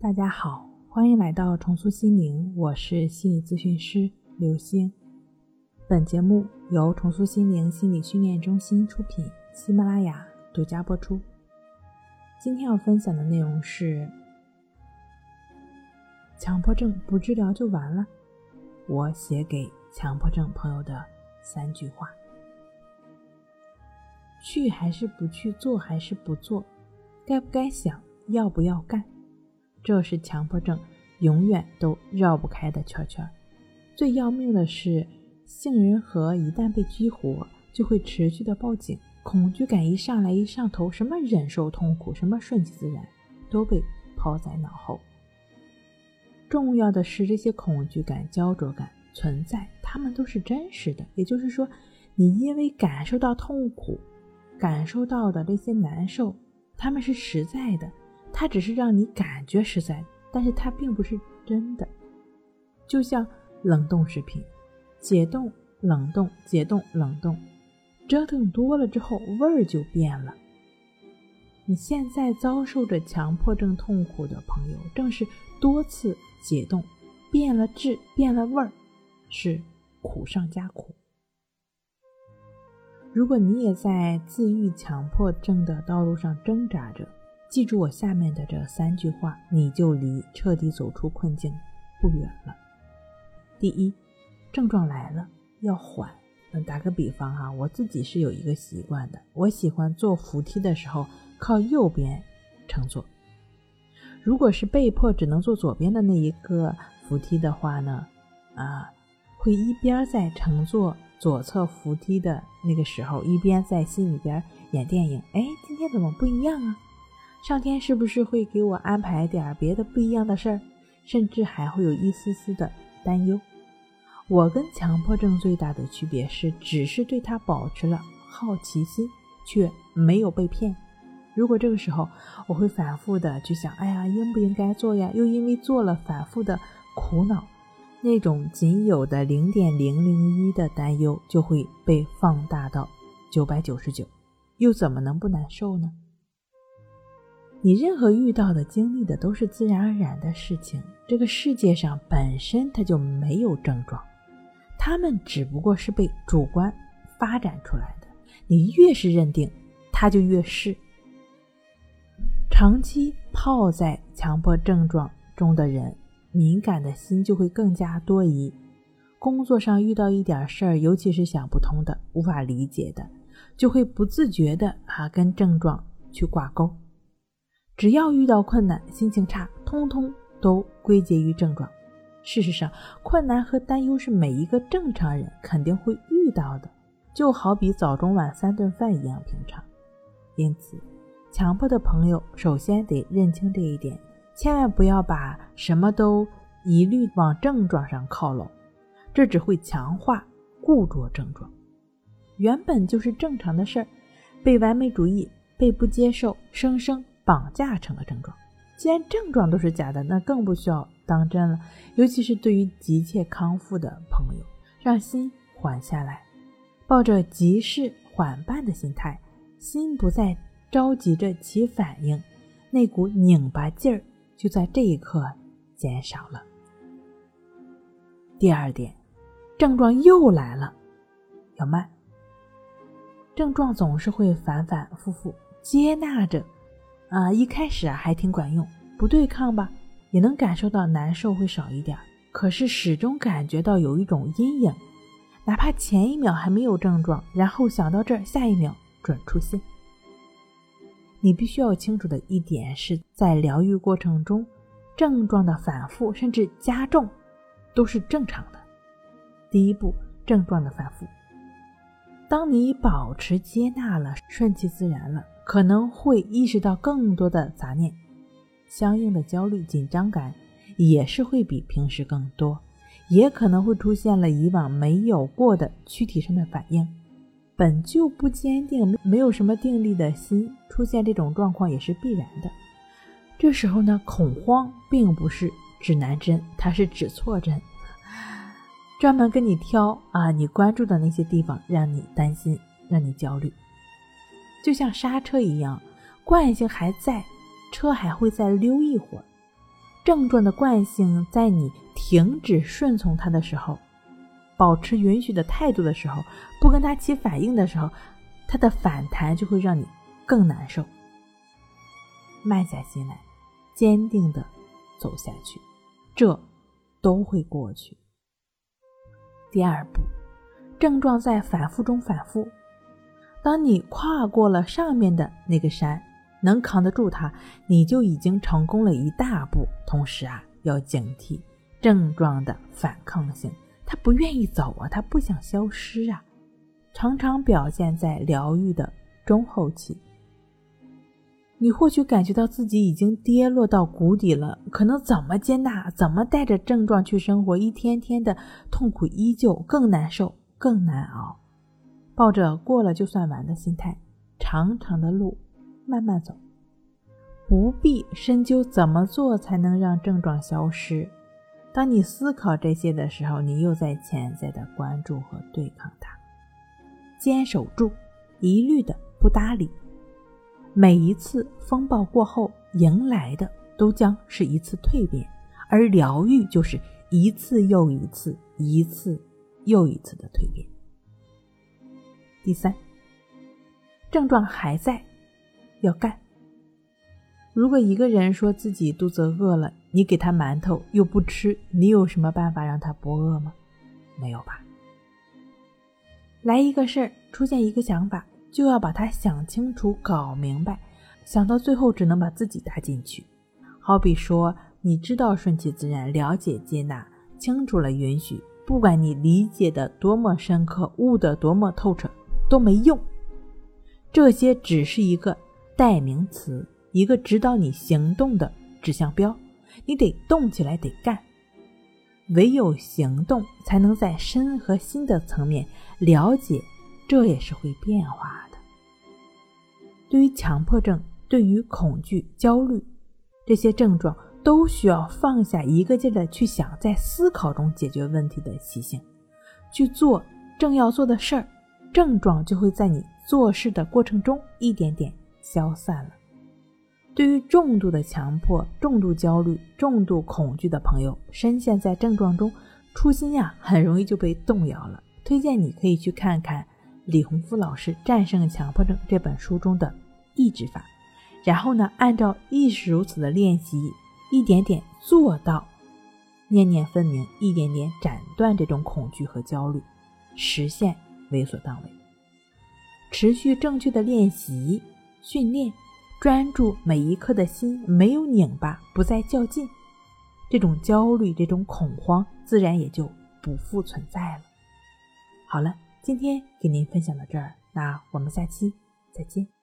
大家好，欢迎来到重塑心灵，我是心理咨询师刘星。本节目由重塑心灵心理训练中心出品，喜马拉雅独家播出。今天要分享的内容是：强迫症不治疗就完了？我写给强迫症朋友的三句话：去还是不去？做还是不做？该不该想？要不要干？这是强迫症永远都绕不开的圈圈。最要命的是，杏仁核一旦被激活，就会持续的报警。恐惧感一上来一上头，什么忍受痛苦，什么顺其自然，都被抛在脑后。重要的是，这些恐惧感、焦灼感存在，它们都是真实的。也就是说，你因为感受到痛苦，感受到的这些难受，它们是实在的。它只是让你感觉实在，但是它并不是真的。就像冷冻食品，解冻、冷冻、解冻、冷冻，折腾多了之后，味儿就变了。你现在遭受着强迫症痛苦的朋友，正是多次解冻，变了质，变了味儿，是苦上加苦。如果你也在自愈强迫症的道路上挣扎着，记住我下面的这三句话，你就离彻底走出困境不远了。第一，症状来了要缓。嗯，打个比方哈，我自己是有一个习惯的，我喜欢坐扶梯的时候靠右边乘坐。如果是被迫只能坐左边的那一个扶梯的话呢，啊，会一边在乘坐左侧扶梯的那个时候，一边在心里边演电影。哎，今天怎么不一样啊？上天是不是会给我安排点别的不一样的事儿？甚至还会有一丝丝的担忧。我跟强迫症最大的区别是，只是对他保持了好奇心，却没有被骗。如果这个时候我会反复的去想，哎呀，应不应该做呀？又因为做了反复的苦恼，那种仅有的零点零零一的担忧就会被放大到九百九十九，又怎么能不难受呢？你任何遇到的、经历的都是自然而然的事情。这个世界上本身它就没有症状，他们只不过是被主观发展出来的。你越是认定，它就越是。长期泡在强迫症状中的人，敏感的心就会更加多疑。工作上遇到一点事儿，尤其是想不通的、无法理解的，就会不自觉的啊跟症状去挂钩。只要遇到困难、心情差，通通都归结于症状。事实上，困难和担忧是每一个正常人肯定会遇到的，就好比早中晚三顿饭一样平常。因此，强迫的朋友首先得认清这一点，千万不要把什么都一律往症状上靠拢，这只会强化固着症状。原本就是正常的事儿，被完美主义、被不接受生生。绑架成了症状，既然症状都是假的，那更不需要当真了。尤其是对于急切康复的朋友，让心缓下来，抱着急事缓办的心态，心不再着急着起反应，那股拧巴劲儿就在这一刻减少了。第二点，症状又来了，要慢。症状总是会反反复复，接纳着。啊，一开始啊还挺管用，不对抗吧，也能感受到难受会少一点。可是始终感觉到有一种阴影，哪怕前一秒还没有症状，然后想到这儿，下一秒准出现。你必须要清楚的一点是在疗愈过程中，症状的反复甚至加重都是正常的。第一步，症状的反复，当你保持接纳了，顺其自然了。可能会意识到更多的杂念，相应的焦虑、紧张感也是会比平时更多，也可能会出现了以往没有过的躯体上的反应。本就不坚定、没有什么定力的心出现这种状况也是必然的。这时候呢，恐慌并不是指南针，它是指错针，专门跟你挑啊你关注的那些地方，让你担心，让你焦虑。就像刹车一样，惯性还在，车还会再溜一会儿。症状的惯性在你停止顺从它的时候，保持允许的态度的时候，不跟它起反应的时候，它的反弹就会让你更难受。慢下心来，坚定的走下去，这都会过去。第二步，症状在反复中反复。当你跨过了上面的那个山，能扛得住它，你就已经成功了一大步。同时啊，要警惕症状的反抗性，它不愿意走啊，它不想消失啊，常常表现在疗愈的中后期。你或许感觉到自己已经跌落到谷底了，可能怎么接纳，怎么带着症状去生活，一天天的痛苦依旧，更难受，更难熬。抱着过了就算完的心态，长长的路慢慢走，不必深究怎么做才能让症状消失。当你思考这些的时候，你又在潜在的关注和对抗它，坚守住，一律的不搭理。每一次风暴过后，迎来的都将是一次蜕变，而疗愈就是一次又一次、一次又一次的蜕变。第三，症状还在，要干。如果一个人说自己肚子饿了，你给他馒头又不吃，你有什么办法让他不饿吗？没有吧。来一个事儿，出现一个想法。就要把它想清楚、搞明白，想到最后只能把自己搭进去。好比说，你知道顺其自然，了解接纳，清楚了允许，不管你理解的多么深刻，悟得多么透彻，都没用。这些只是一个代名词，一个指导你行动的指向标。你得动起来，得干。唯有行动，才能在身和心的层面了解。这也是会变化的。对于强迫症，对于恐惧、焦虑这些症状，都需要放下一个劲的去想，在思考中解决问题的习性，去做正要做的事儿，症状就会在你做事的过程中一点点消散了。对于重度的强迫、重度焦虑、重度恐惧的朋友，深陷在症状中，初心呀，很容易就被动摇了。推荐你可以去看看。李洪福老师《战胜强迫症》这本书中的抑制法，然后呢，按照亦是如此的练习，一点点做到念念分明，一点点斩断这种恐惧和焦虑，实现为所当为。持续正确的练习训练，专注每一刻的心没有拧巴，不再较劲，这种焦虑、这种恐慌自然也就不复存在了。好了。今天给您分享到这儿，那我们下期再见。